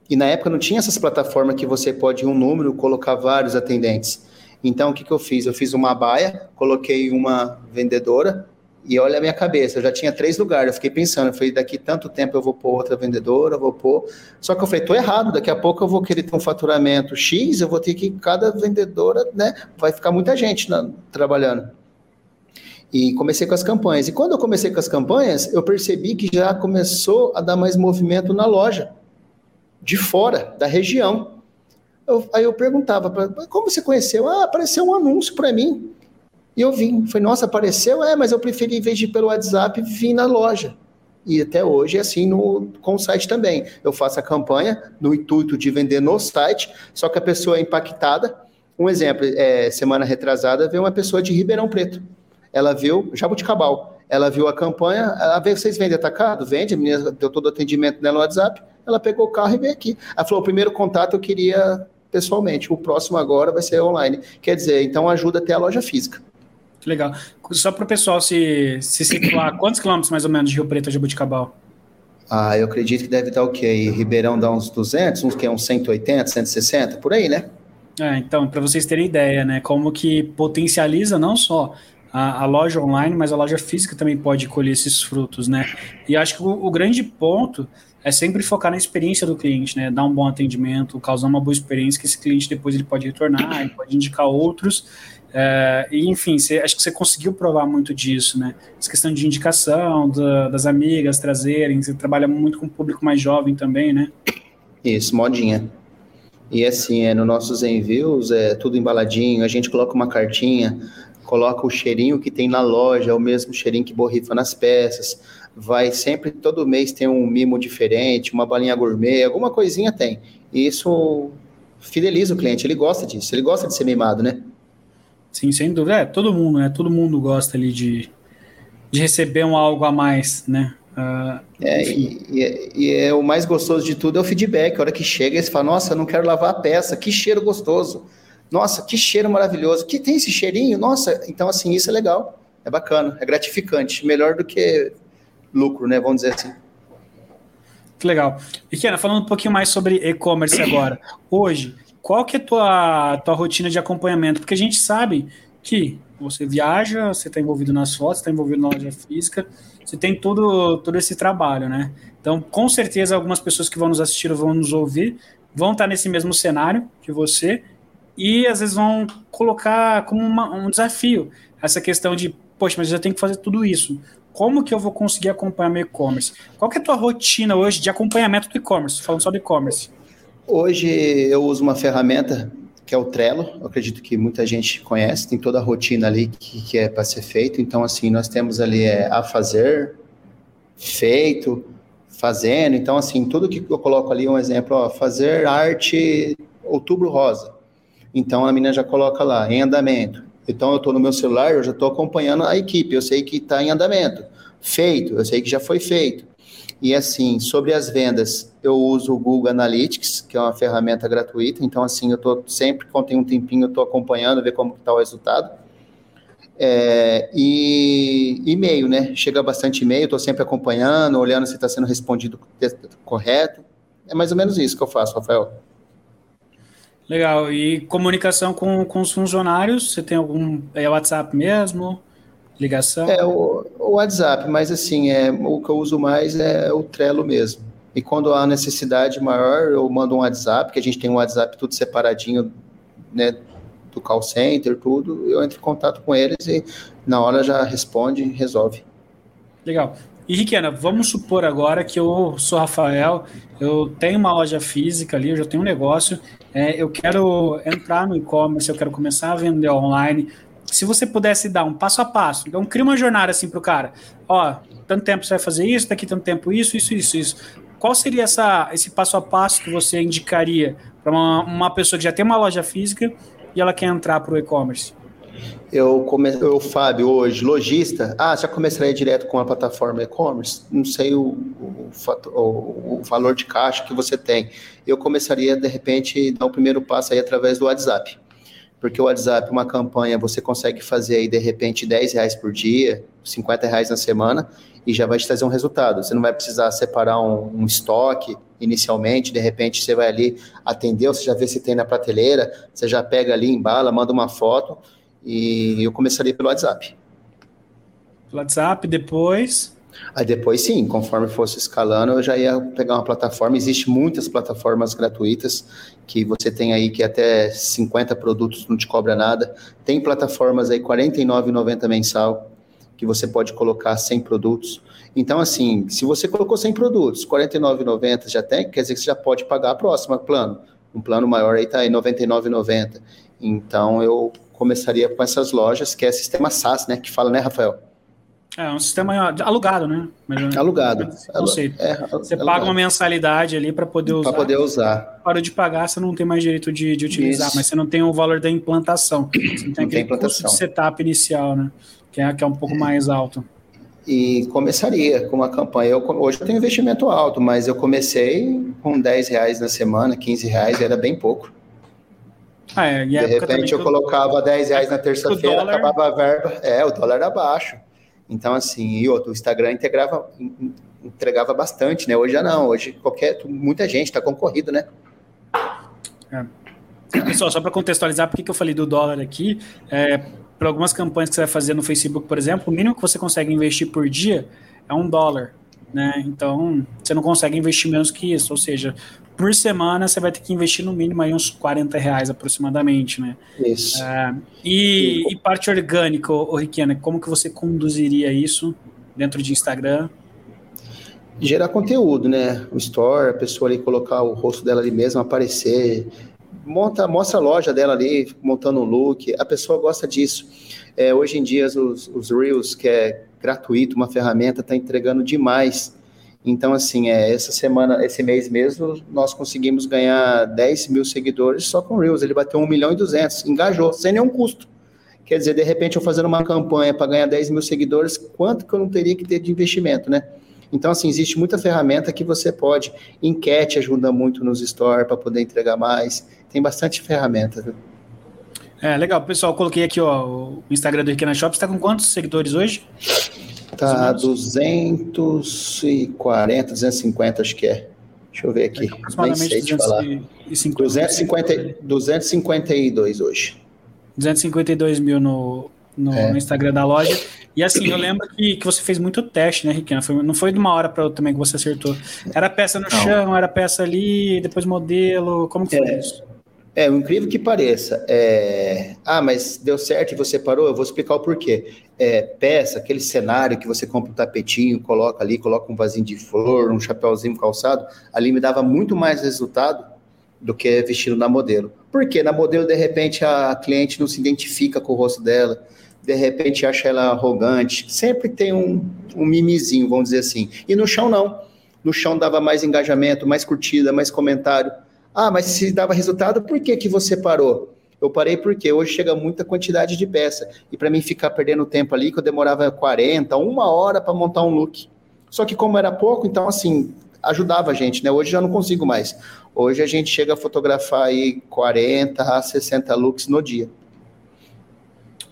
E na época não tinha essas plataformas que você pode, em um número, colocar vários atendentes. Então, o que, que eu fiz? Eu fiz uma baia, coloquei uma vendedora, e olha a minha cabeça, eu já tinha três lugares. Eu fiquei pensando, eu falei, daqui tanto tempo eu vou pôr outra vendedora, vou pôr. Só que eu falei, tô errado, daqui a pouco eu vou querer ter um faturamento X, eu vou ter que cada vendedora, né? Vai ficar muita gente na, trabalhando. E comecei com as campanhas. E quando eu comecei com as campanhas, eu percebi que já começou a dar mais movimento na loja, de fora, da região. Eu, aí eu perguntava, como você conheceu? Ah, apareceu um anúncio para mim. E eu vim. Foi, nossa, apareceu? É, mas eu preferi, em vez de ir pelo WhatsApp, vir na loja. E até hoje é assim no, com o site também. Eu faço a campanha no intuito de vender no site, só que a pessoa é impactada. Um exemplo, é, semana retrasada, veio uma pessoa de Ribeirão Preto. Ela viu, Jabuticabal, ela viu a campanha, ela veio, vocês vendem atacado? Vende, a menina deu todo o atendimento nela no WhatsApp, ela pegou o carro e veio aqui. Ela falou, o primeiro contato eu queria pessoalmente, o próximo agora vai ser online. Quer dizer, então ajuda até a loja física. Que legal. Só para o pessoal se, se situar, quantos quilômetros mais ou menos de Rio Preto a Jabuticabal? Ah, eu acredito que deve estar o quê? Ribeirão dá uns 200, uns que uns 180, 160, por aí, né? É, então, para vocês terem ideia, né, como que potencializa não só a, a, loja online, mas a loja física também pode colher esses frutos, né? E acho que o, o, grande ponto é sempre focar na experiência do cliente, né? Dar um bom atendimento, causar uma boa experiência que esse cliente depois ele pode retornar, ele pode indicar outros é, e, enfim, acho que você conseguiu provar muito disso, né? Essa questão de indicação, da, das amigas trazerem, você trabalha muito com o público mais jovem também, né? Isso, modinha. E assim, é, nos nossos envios é tudo embaladinho, a gente coloca uma cartinha, coloca o cheirinho que tem na loja, é o mesmo cheirinho que borrifa nas peças. Vai sempre, todo mês tem um mimo diferente, uma balinha gourmet, alguma coisinha tem. E isso fideliza o cliente, ele gosta disso, ele gosta de ser mimado, né? Sim, sem dúvida. É, todo mundo, né? Todo mundo gosta ali de, de receber um algo a mais, né? Uh, é, e, e, é, e, é o mais gostoso de tudo é o feedback. A hora que chega, você fala, nossa, não quero lavar a peça, que cheiro gostoso. Nossa, que cheiro maravilhoso. Que tem esse cheirinho? Nossa, então assim, isso é legal. É bacana, é gratificante. Melhor do que lucro, né? Vamos dizer assim. Que legal. E Kiana, falando um pouquinho mais sobre e-commerce agora. Hoje, qual que é a tua, tua rotina de acompanhamento? Porque a gente sabe que você viaja, você está envolvido nas fotos, está envolvido na loja física, você tem todo, todo esse trabalho, né? Então, com certeza, algumas pessoas que vão nos assistir ou vão nos ouvir vão estar nesse mesmo cenário que você e às vezes vão colocar como uma, um desafio essa questão de, poxa, mas eu tenho que fazer tudo isso. Como que eu vou conseguir acompanhar meu e-commerce? Qual que é a tua rotina hoje de acompanhamento do e-commerce? Falando só do e-commerce. Hoje eu uso uma ferramenta que é o Trello, eu acredito que muita gente conhece, tem toda a rotina ali que, que é para ser feito, então assim, nós temos ali é, a fazer, feito, fazendo, então assim, tudo que eu coloco ali, um exemplo, ó, fazer arte outubro rosa, então a menina já coloca lá, em andamento, então eu estou no meu celular, eu já estou acompanhando a equipe, eu sei que está em andamento, feito, eu sei que já foi feito, e assim, sobre as vendas, eu uso o Google Analytics, que é uma ferramenta gratuita, então assim, eu tô sempre, quando tem um tempinho, eu estou acompanhando, ver como está o resultado. É, e e-mail, né? Chega bastante e-mail, estou sempre acompanhando, olhando se está sendo respondido correto. É mais ou menos isso que eu faço, Rafael. Legal. E comunicação com, com os funcionários, você tem algum. É WhatsApp mesmo? Ligação? É o, o WhatsApp, mas assim, é, o que eu uso mais é o Trello mesmo. E quando há necessidade maior, eu mando um WhatsApp, que a gente tem um WhatsApp tudo separadinho, né, do call center, tudo, eu entro em contato com eles e na hora já responde, resolve. Legal. E Riquena, vamos supor agora que eu sou Rafael, eu tenho uma loja física ali, eu já tenho um negócio, é, eu quero entrar no e-commerce, eu quero começar a vender online. Se você pudesse dar um passo a passo, então cria uma jornada assim para o cara. Ó, tanto tempo você vai fazer isso, daqui tanto tempo isso, isso, isso, isso. Qual seria essa, esse passo a passo que você indicaria para uma, uma pessoa que já tem uma loja física e ela quer entrar para o e-commerce? Eu, come... eu, Fábio, hoje, lojista, ah, já começaria direto com a plataforma e-commerce? Não sei o, o, o, o, valor de caixa que você tem. Eu começaria, de repente, dar o primeiro passo aí através do WhatsApp. Porque o WhatsApp, uma campanha, você consegue fazer aí, de repente, 10 reais por dia, 50 reais na semana, e já vai te trazer um resultado. Você não vai precisar separar um, um estoque inicialmente, de repente você vai ali atender, você já vê se tem na prateleira, você já pega ali, embala, manda uma foto, e eu começaria pelo WhatsApp. WhatsApp, depois. Aí depois, sim, conforme fosse escalando, eu já ia pegar uma plataforma. Existem muitas plataformas gratuitas que você tem aí que até 50 produtos não te cobra nada. Tem plataformas aí R$ 49,90 mensal que você pode colocar 100 produtos. Então, assim, se você colocou 100 produtos, R$ 49,90 já tem, quer dizer que você já pode pagar a próxima plano. Um plano maior aí está aí R$ 99,90. Então, eu começaria com essas lojas, que é sistema SaaS, né? Que fala, né, Rafael? É um sistema alugado, né? Mas, alugado. Não sei. É, você alugado. paga uma mensalidade ali para poder usar. Para poder usar. Para de pagar, você não tem mais direito de, de utilizar, Isso. mas você não tem o valor da implantação. Você não tem não aquele tem custo de setup inicial, né? Que é, que é um pouco é. mais alto. E começaria com uma campanha. Eu, hoje eu tenho investimento alto, mas eu comecei com 10 reais na semana, 15 reais, era bem pouco. Ah, é, de repente eu colocava 10 reais na terça-feira, dólar... acabava a verba. É, o dólar era baixo. Então, assim, e outro, o Instagram integrava, entregava bastante, né? Hoje já não, hoje qualquer, muita gente está concorrido, né? É. Pessoal, só para contextualizar, por que eu falei do dólar aqui? É, para algumas campanhas que você vai fazer no Facebook, por exemplo, o mínimo que você consegue investir por dia é um dólar. Né? Então, você não consegue investir menos que isso. Ou seja, por semana você vai ter que investir no mínimo aí uns 40 reais aproximadamente, né? Isso. É, e, e, parte orgânica, ô, Riquiana, como que você conduziria isso dentro de Instagram? Gerar conteúdo, né? O store, a pessoa ali colocar o rosto dela ali mesmo, aparecer, monta, mostra a loja dela ali, montando um look, a pessoa gosta disso. É, hoje em dia, os, os Reels, que é gratuito, uma ferramenta, está entregando demais então, assim, é, essa semana, esse mês mesmo, nós conseguimos ganhar 10 mil seguidores só com Reels. Ele bateu 1 milhão e 200, engajou, sem nenhum custo. Quer dizer, de repente, eu fazendo uma campanha para ganhar 10 mil seguidores, quanto que eu não teria que ter de investimento, né? Então, assim, existe muita ferramenta que você pode. Enquete ajuda muito nos stores para poder entregar mais. Tem bastante ferramenta, viu? É, legal. Pessoal, coloquei aqui ó, o Instagram do Riquena Shop. Está com quantos seguidores hoje? Tá 240, 250, acho que é. Deixa eu ver aqui. É, Nem sei te falar. 250, 252 hoje. 252 mil no, no, é. no, Instagram da loja. E assim, eu lembro que, que você fez muito teste, né, Riquinha? Foi, não foi de uma hora para outra também que você acertou. Era peça no não. chão, era peça ali, depois modelo. Como que foi é. isso? É, o incrível que pareça. É... Ah, mas deu certo e você parou? Eu vou explicar o porquê. É, peça, aquele cenário que você compra um tapetinho, coloca ali, coloca um vasinho de flor, um chapéuzinho calçado, ali me dava muito mais resultado do que vestido na modelo. Porque na modelo, de repente, a cliente não se identifica com o rosto dela, de repente acha ela arrogante, sempre tem um, um mimizinho, vamos dizer assim. E no chão, não. No chão dava mais engajamento, mais curtida, mais comentário. Ah, mas se dava resultado, por que, que você parou? Eu parei porque hoje chega muita quantidade de peça. E para mim ficar perdendo tempo ali, que eu demorava 40, uma hora para montar um look. Só que como era pouco, então assim, ajudava a gente, né? Hoje já não consigo mais. Hoje a gente chega a fotografar aí 40 a 60 looks no dia.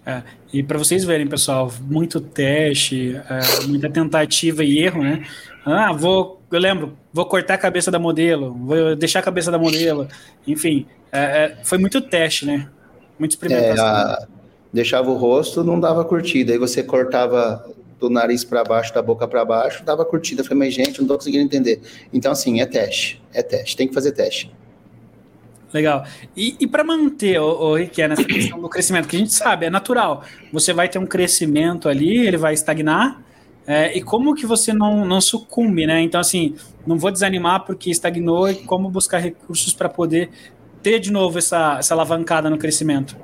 É, e para vocês verem, pessoal, muito teste, é, muita tentativa e erro, né? Ah, vou, eu lembro, vou cortar a cabeça da modelo, vou deixar a cabeça da modelo, enfim, é, é, foi muito teste, né? Muito experimentação. É, a, deixava o rosto, não dava curtida, aí você cortava do nariz para baixo, da boca para baixo, dava curtida. Eu falei, mas gente, não tô conseguindo entender. Então, assim, é teste, é teste, tem que fazer teste. Legal. E, e para manter, o, o Rick, nessa questão do crescimento, que a gente sabe, é natural. Você vai ter um crescimento ali, ele vai estagnar. É, e como que você não, não sucumbe, né? Então, assim, não vou desanimar porque estagnou e como buscar recursos para poder ter de novo essa, essa alavancada no crescimento.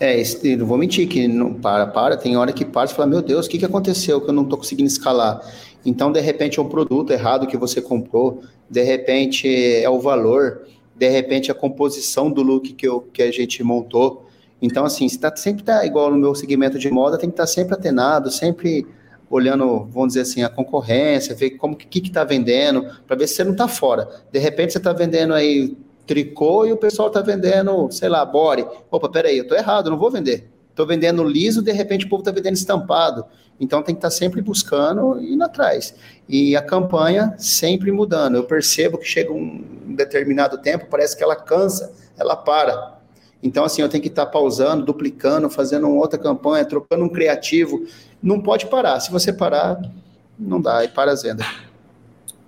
É, não vou mentir que não para, para, tem hora que para e fala, meu Deus, o que, que aconteceu que eu não estou conseguindo escalar? Então, de repente, é um produto errado que você comprou, de repente é o valor, de repente a composição do look que, eu, que a gente montou. Então, assim, você tá, sempre tá igual no meu segmento de moda, tem que estar tá sempre atenado, sempre olhando, vamos dizer assim, a concorrência, ver como que está vendendo, para ver se você não está fora. De repente você está vendendo aí tricô e o pessoal está vendendo, sei lá, body. Opa, peraí, eu estou errado, não vou vender. Estou vendendo liso, de repente o povo está vendendo estampado. Então tem que estar tá sempre buscando e indo atrás. E a campanha sempre mudando. Eu percebo que chega um determinado tempo, parece que ela cansa, ela para. Então, assim, eu tenho que estar tá pausando, duplicando, fazendo uma outra campanha, trocando um criativo. Não pode parar. Se você parar, não dá, e para a venda.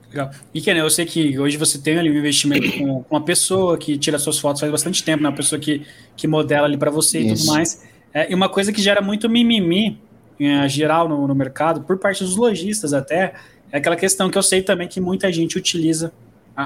Legal. E Ken, eu sei que hoje você tem ali um investimento com, uma pessoa que tira suas fotos faz bastante tempo, né? Uma pessoa que, que modela ali para você Isso. e tudo mais. É, e uma coisa que gera muito mimimi em geral no, no mercado, por parte dos lojistas até, é aquela questão que eu sei também que muita gente utiliza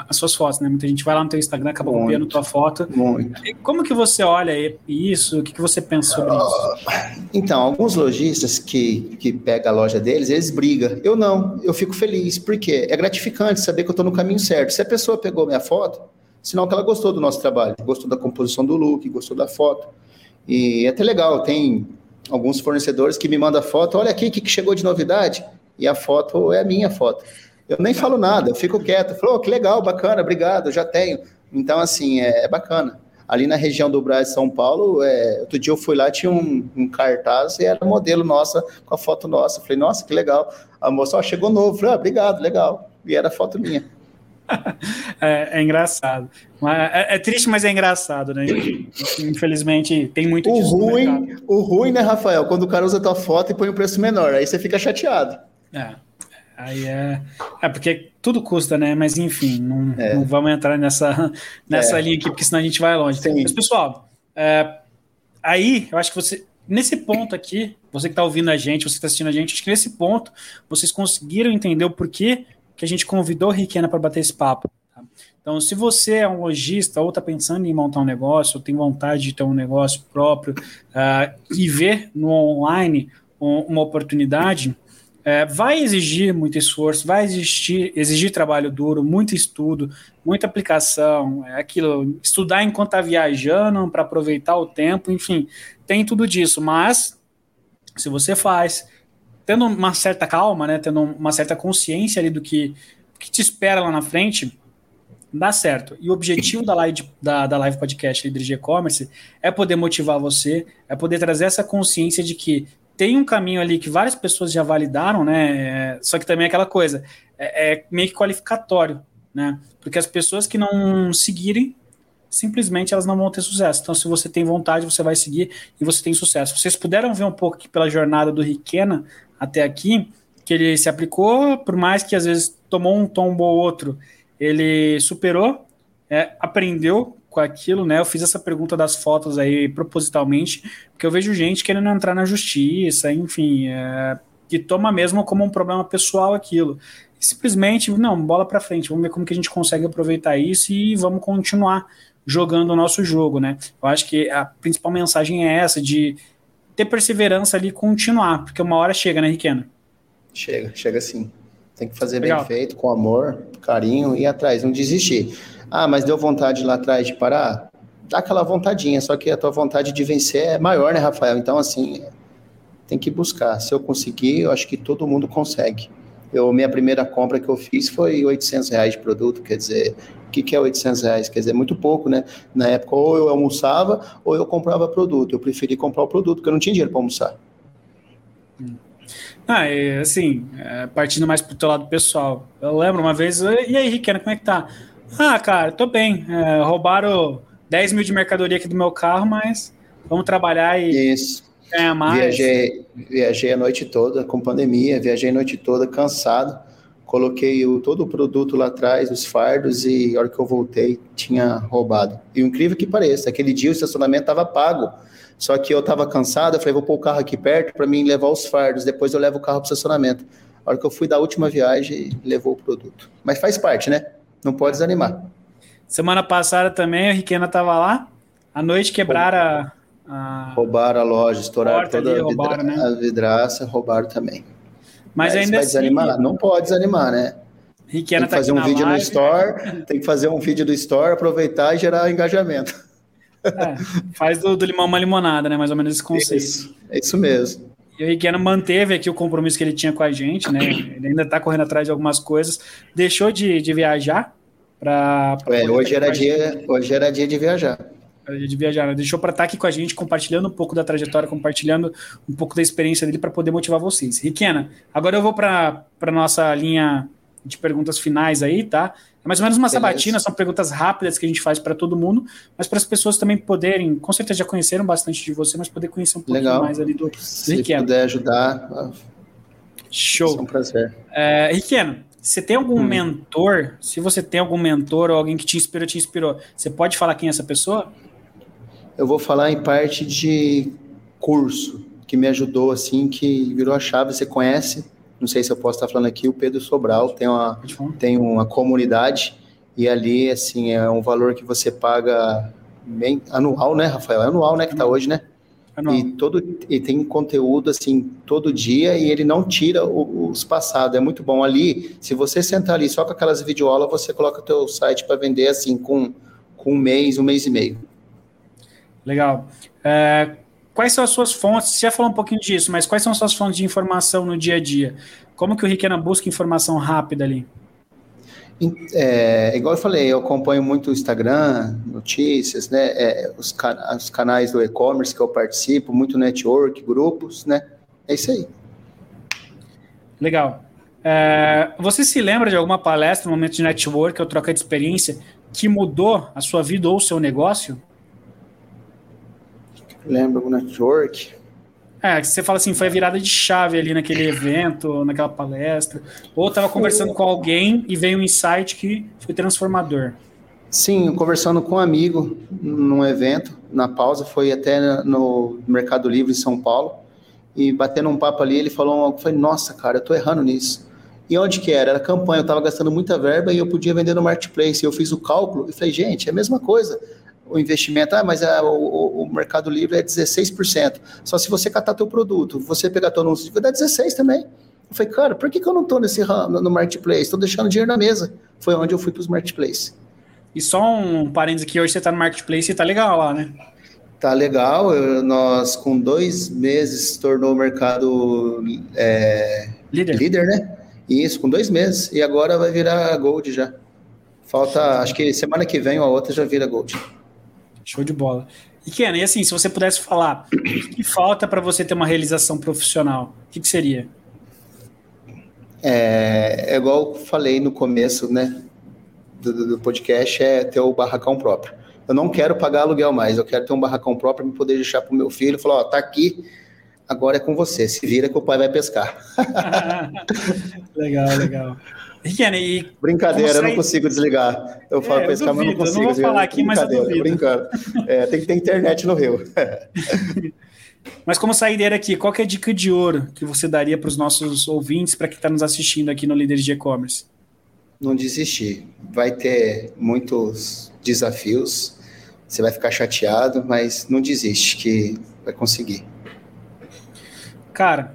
as suas fotos, né? Muita gente vai lá no teu Instagram, acaba muito, copiando tua foto. Muito. Como que você olha isso? O que, que você pensa sobre isso? Então, alguns lojistas que, que pegam a loja deles, eles brigam. Eu não, eu fico feliz, porque é gratificante saber que eu estou no caminho certo. Se a pessoa pegou minha foto, sinal que ela gostou do nosso trabalho, gostou da composição do look, gostou da foto. E é até legal, tem alguns fornecedores que me mandam foto, olha aqui o que chegou de novidade, e a foto é a minha foto. Eu nem falo nada, eu fico quieto. Falou, oh, que legal, bacana, obrigado, já tenho. Então, assim, é, é bacana. Ali na região do Brasil São Paulo, é, outro dia eu fui lá, tinha um, um, cartaz e era modelo nossa, com a foto nossa. Falei, nossa, que legal. A moça, ó, chegou novo. Falei, ah, obrigado, legal. E era foto minha. é, é, engraçado. É, é, triste, mas é engraçado, né? Infelizmente, tem muito o ruim, O ruim, né, Rafael? Quando o cara usa tua foto e põe um preço menor, aí você fica chateado. É. Aí é. É porque tudo custa, né? Mas enfim, não, é. não vamos entrar nessa, nessa é. linha aqui, porque senão a gente vai longe. Sim. Mas, pessoal, é, aí eu acho que você. Nesse ponto aqui, você que está ouvindo a gente, você que está assistindo a gente, acho que nesse ponto vocês conseguiram entender o porquê que a gente convidou o Riquena para bater esse papo. Tá? Então, se você é um lojista ou está pensando em montar um negócio, ou tem vontade de ter um negócio próprio uh, e ver no online uma oportunidade, é, vai exigir muito esforço, vai exigir, exigir trabalho duro, muito estudo, muita aplicação, é aquilo, estudar enquanto está viajando para aproveitar o tempo, enfim, tem tudo disso. Mas se você faz, tendo uma certa calma, né, tendo uma certa consciência ali do que, que te espera lá na frente, dá certo. E o objetivo da live, da, da live podcast Líder de E-Commerce é poder motivar você, é poder trazer essa consciência de que tem um caminho ali que várias pessoas já validaram, né? É, só que também é aquela coisa, é, é, meio que qualificatório, né? Porque as pessoas que não seguirem, simplesmente elas não vão ter sucesso. Então, se você tem vontade, você vai seguir e você tem sucesso. Vocês puderam ver um pouco aqui pela jornada do Riquena até aqui, que ele se aplicou, por mais que às vezes tomou um tombo ou outro, ele superou, é, aprendeu com aquilo, né? Eu fiz essa pergunta das fotos aí propositalmente, porque eu vejo gente querendo entrar na justiça, enfim, é, que toma mesmo como um problema pessoal aquilo. E simplesmente, não, bola para frente, vamos ver como que a gente consegue aproveitar isso e vamos continuar jogando o nosso jogo, né? Eu acho que a principal mensagem é essa, de ter perseverança ali e continuar, porque uma hora chega, né, Riquena? Chega, chega sim. Tem que fazer Legal. bem feito, com amor, carinho e atrás, não desistir. Ah, mas deu vontade lá atrás de parar? Dá aquela vontadinha, só que a tua vontade de vencer é maior, né, Rafael? Então, assim, tem que buscar. Se eu conseguir, eu acho que todo mundo consegue. Eu, minha primeira compra que eu fiz foi 800 reais de produto, quer dizer, o que, que é 800 reais? Quer dizer, muito pouco, né? Na época, ou eu almoçava, ou eu comprava produto. Eu preferi comprar o produto, porque eu não tinha dinheiro para almoçar. Ah, e, assim, é, partindo mais pro teu lado pessoal, eu lembro uma vez, e aí, Riquena, como é que tá? Ah, cara, tô bem. É, roubaram 10 mil de mercadoria aqui do meu carro, mas vamos trabalhar e Isso. ganhar mais. Viajei, viajei a noite toda com pandemia, viajei a noite toda cansado, coloquei o, todo o produto lá atrás, os fardos, e a hora que eu voltei, tinha roubado. E o incrível que pareça, aquele dia o estacionamento estava pago. Só que eu estava cansado, eu falei, vou pôr o carro aqui perto para mim levar os fardos, depois eu levo o carro para o estacionamento. A hora que eu fui da última viagem, levou o produto. Mas faz parte, né? Não pode desanimar. Semana passada também, a Riquena estava lá, à noite quebraram a, a... Roubaram a loja, estouraram toda ali, a, vidra... roubaram, né? a vidraça, roubaram também. Mas, Mas ainda vai assim, desanimar? Não pode desanimar, né? Riquena tem que tá fazer um vídeo live. no store, tem que fazer um vídeo do store, aproveitar e gerar engajamento. É, faz do, do, limão uma limonada, né? Mais ou menos esse conceito. Isso, é isso mesmo. E o Riquena manteve aqui o compromisso que ele tinha com a gente, né? Ele ainda está correndo atrás de algumas coisas. Deixou de, de viajar para. É, hoje, era dia, hoje era dia de viajar de viajar, né? deixou para estar tá aqui com a gente, compartilhando um pouco da trajetória, compartilhando um pouco da experiência dele para poder motivar vocês. Riquena, agora eu vou para a nossa linha de perguntas finais aí, tá? É mais ou menos uma Beleza. sabatina, são perguntas rápidas que a gente faz para todo mundo, mas para as pessoas também poderem, com certeza já conheceram bastante de você, mas poder conhecer um pouquinho Legal. mais ali do, do Se puder ajudar, show. É um prazer. É, Riquena, você tem algum hum. mentor? Se você tem algum mentor ou alguém que te inspirou, te inspirou, você pode falar quem é essa pessoa? eu vou falar em parte de curso, que me ajudou, assim, que virou a chave. Você conhece, não sei se eu posso estar falando aqui, o Pedro Sobral tem uma, tem uma comunidade e ali, assim, é um valor que você paga bem anual, né, Rafael? É anual, né, que está hoje, né? Anual. E, todo, e tem conteúdo, assim, todo dia e ele não tira o, os passados. É muito bom. Ali, se você sentar ali só com aquelas videoaulas, você coloca o teu site para vender, assim, com, com um mês, um mês e meio. Legal. É, quais são as suas fontes? Você já falou um pouquinho disso, mas quais são as suas fontes de informação no dia a dia? Como que o Riquena busca informação rápida ali? É, igual eu falei, eu acompanho muito o Instagram, notícias, né? É, os, os, canais do e-commerce que eu participo, muito network, grupos, né? É isso aí. Legal. É, você se lembra de alguma palestra, momento de network ou troca de experiência que mudou a sua vida ou o seu negócio? Lembro o network. É, que você fala assim, foi a virada de chave ali naquele evento, naquela palestra. Ou estava conversando com alguém e veio um insight que foi transformador. Sim, conversando com um amigo num evento, na pausa, foi até no Mercado Livre em São Paulo, e batendo um papo ali, ele falou algo, falei, nossa, cara, eu tô errando nisso. E onde que era? Era campanha, eu estava gastando muita verba e eu podia vender no Marketplace. Eu fiz o cálculo e falei, gente, é a mesma coisa o investimento, ah, mas a, o, o, Mercado Livre é 16%. Só se você catar teu produto, você pegar teu anúncio, vai dar 16 também. Eu falei, cara, por que, que eu não estou nesse ramo, no Marketplace? Estou deixando dinheiro na mesa. Foi onde eu fui para os Marketplace. E só um parênteses aqui, hoje você está no Marketplace e está legal lá, né? Tá legal, eu, nós com dois meses tornou o mercado é, líder. líder, né? Isso, com dois meses. E agora vai virar Gold já. Falta, acho que semana que vem ou a outra já vira Gold. Show de bola. E Ken, e assim, se você pudesse falar, o que falta para você ter uma realização profissional? O que, que seria? É, é, igual eu falei no começo, né, do, do, podcast, é ter o barracão próprio. Eu não quero pagar aluguel mais, eu quero ter um barracão próprio para poder deixar para o meu filho, falar, ó, tá aqui, agora é com você, se vira que o pai vai pescar. legal, legal. Riquene, e Brincadeira, eu não consigo desligar. Eu é, falo para esse cara, mas não consigo. Eu não vou falar aqui, mas eu duvido. Brincando. É, tem que ter internet no Rio. mas como saideira aqui, qual é a dica de ouro que você daria para os nossos ouvintes, para quem está nos assistindo aqui no Líderes de E-Commerce? Não desistir. Vai ter muitos desafios, você vai ficar chateado, mas não desiste, que vai conseguir. Cara,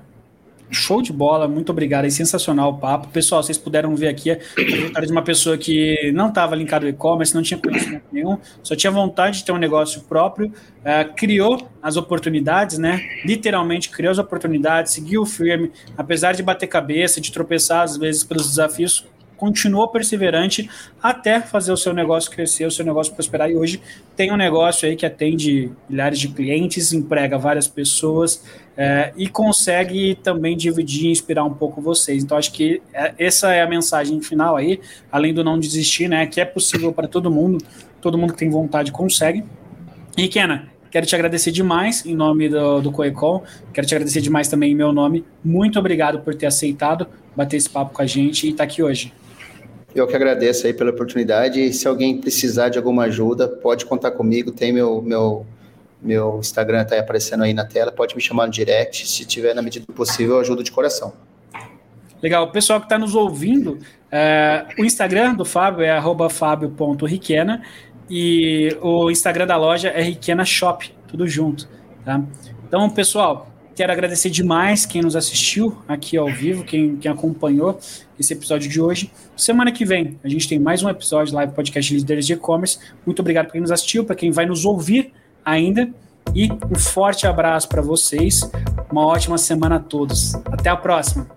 Show de bola, muito obrigado. É sensacional o papo. Pessoal, vocês puderam ver aqui a trajetória de uma pessoa que não estava linkado ao e-commerce, não tinha conhecimento nenhum, só tinha vontade de ter um negócio próprio, uh, criou as oportunidades, né? Literalmente criou as oportunidades, seguiu firme, apesar de bater cabeça, de tropeçar às vezes pelos desafios, continuou perseverante até fazer o seu negócio crescer, o seu negócio prosperar. E hoje tem um negócio aí que atende milhares de clientes, emprega várias pessoas é, e consegue também dividir e inspirar um pouco vocês. Então, acho que é, essa é a mensagem final aí, além do não desistir, né? Que é possível para todo mundo, todo mundo que tem vontade consegue. E, Kena, quero te agradecer demais em nome do, do Coecom, quero te agradecer demais também em meu nome. Muito obrigado por ter aceitado bater esse papo com a gente e estar tá aqui hoje. Eu que agradeço aí pela oportunidade. Se alguém precisar de alguma ajuda, pode contar comigo. Tem meu, meu, meu Instagram está aparecendo aí na tela. Pode me chamar no direct. Se tiver na medida do possível, eu ajudo de coração. Legal. O pessoal que está nos ouvindo, é, o Instagram do Fábio é fábio.riquena e o Instagram da loja é Riquena Shop, tudo junto. Tá? Então, pessoal, quero agradecer demais quem nos assistiu aqui ao vivo, quem, quem acompanhou esse episódio de hoje. Semana que vem a gente tem mais um episódio live podcast Líderes de E-Commerce. Muito obrigado para quem nos assistiu, para quem vai nos ouvir ainda. E um forte abraço para vocês. Uma ótima semana a todos. Até a próxima.